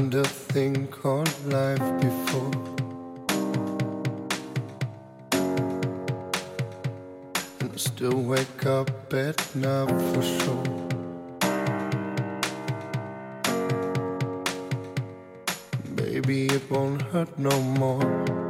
learned a thing called life before. And I still wake up at night for sure. Maybe it won't hurt no more.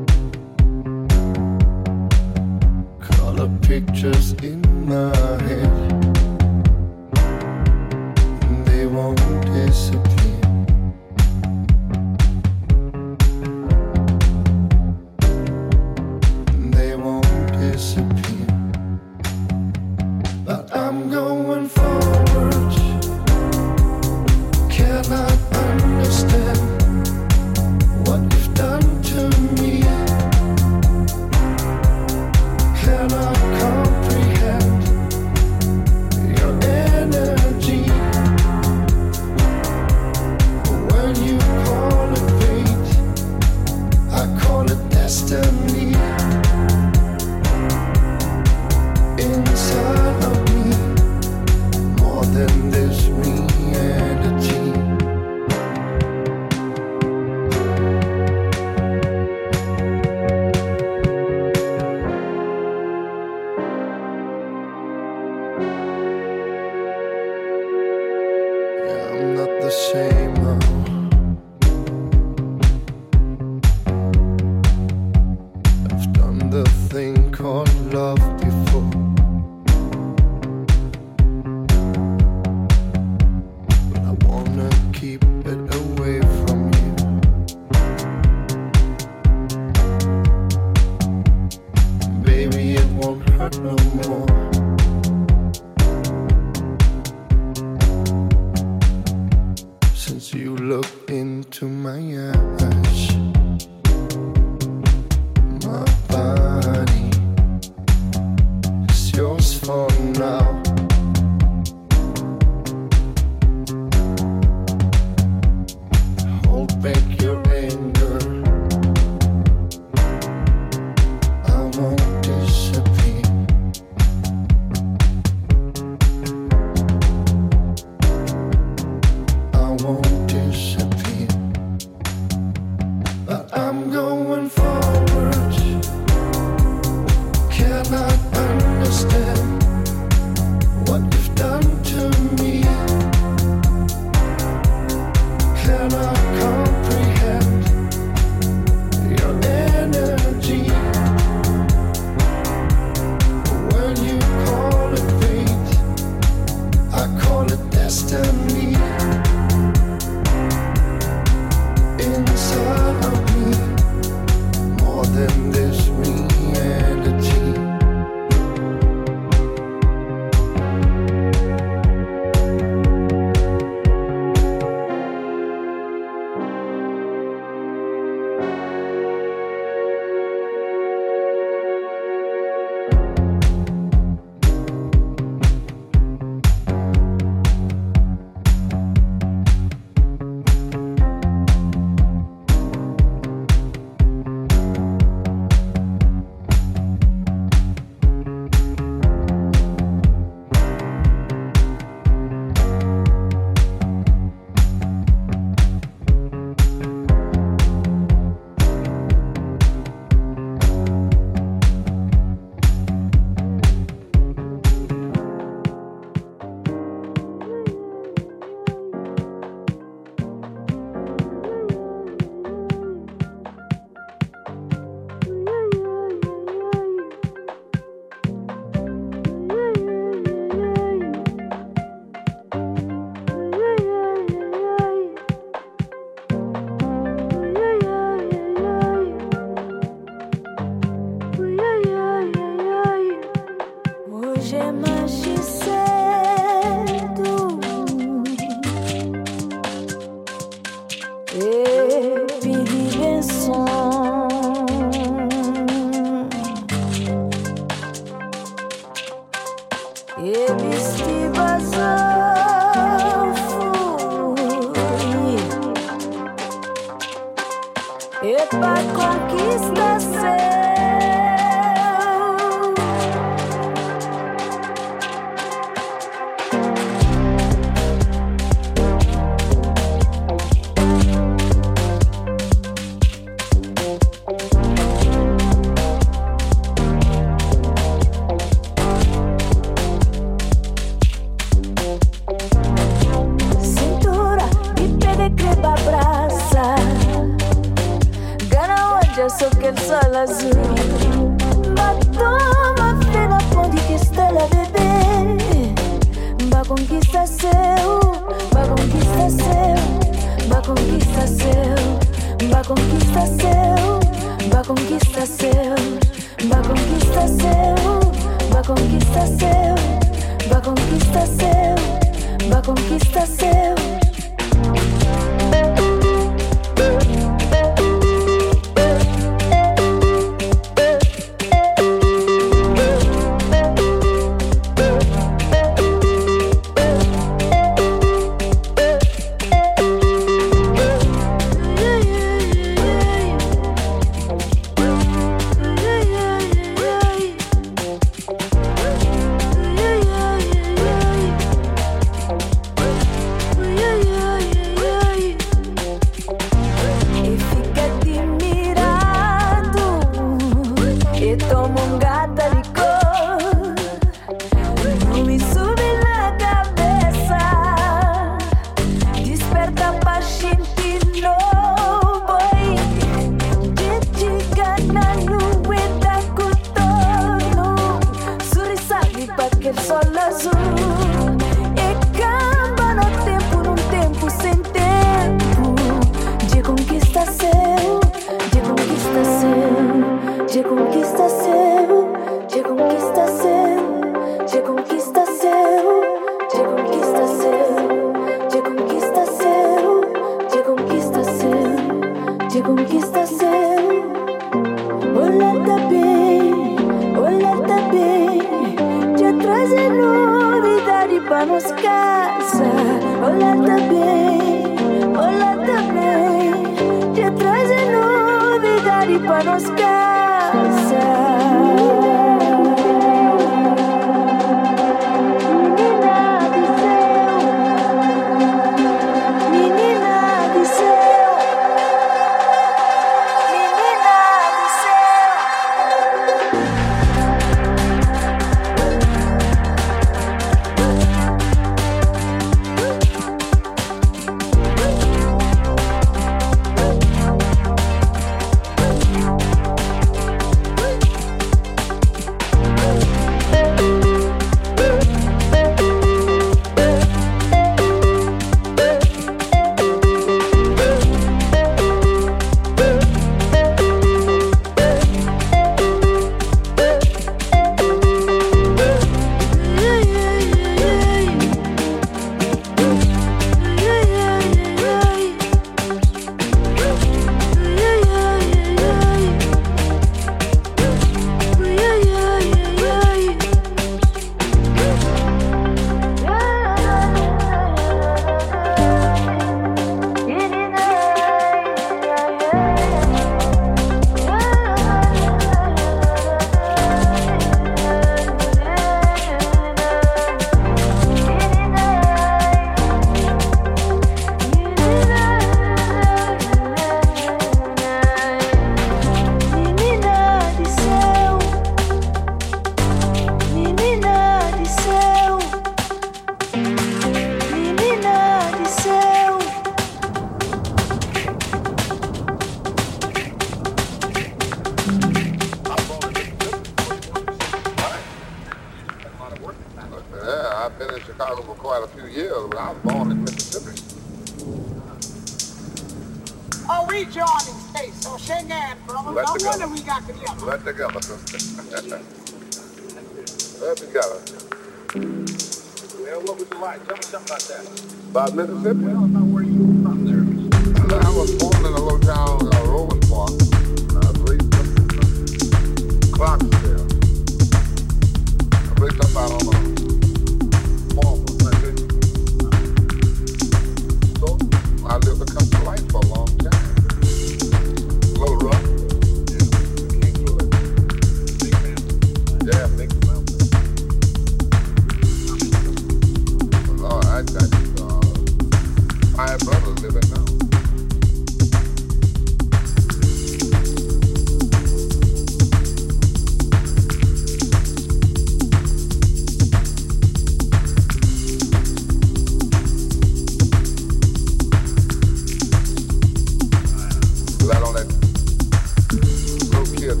ship,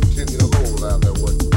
continue to roll out that way.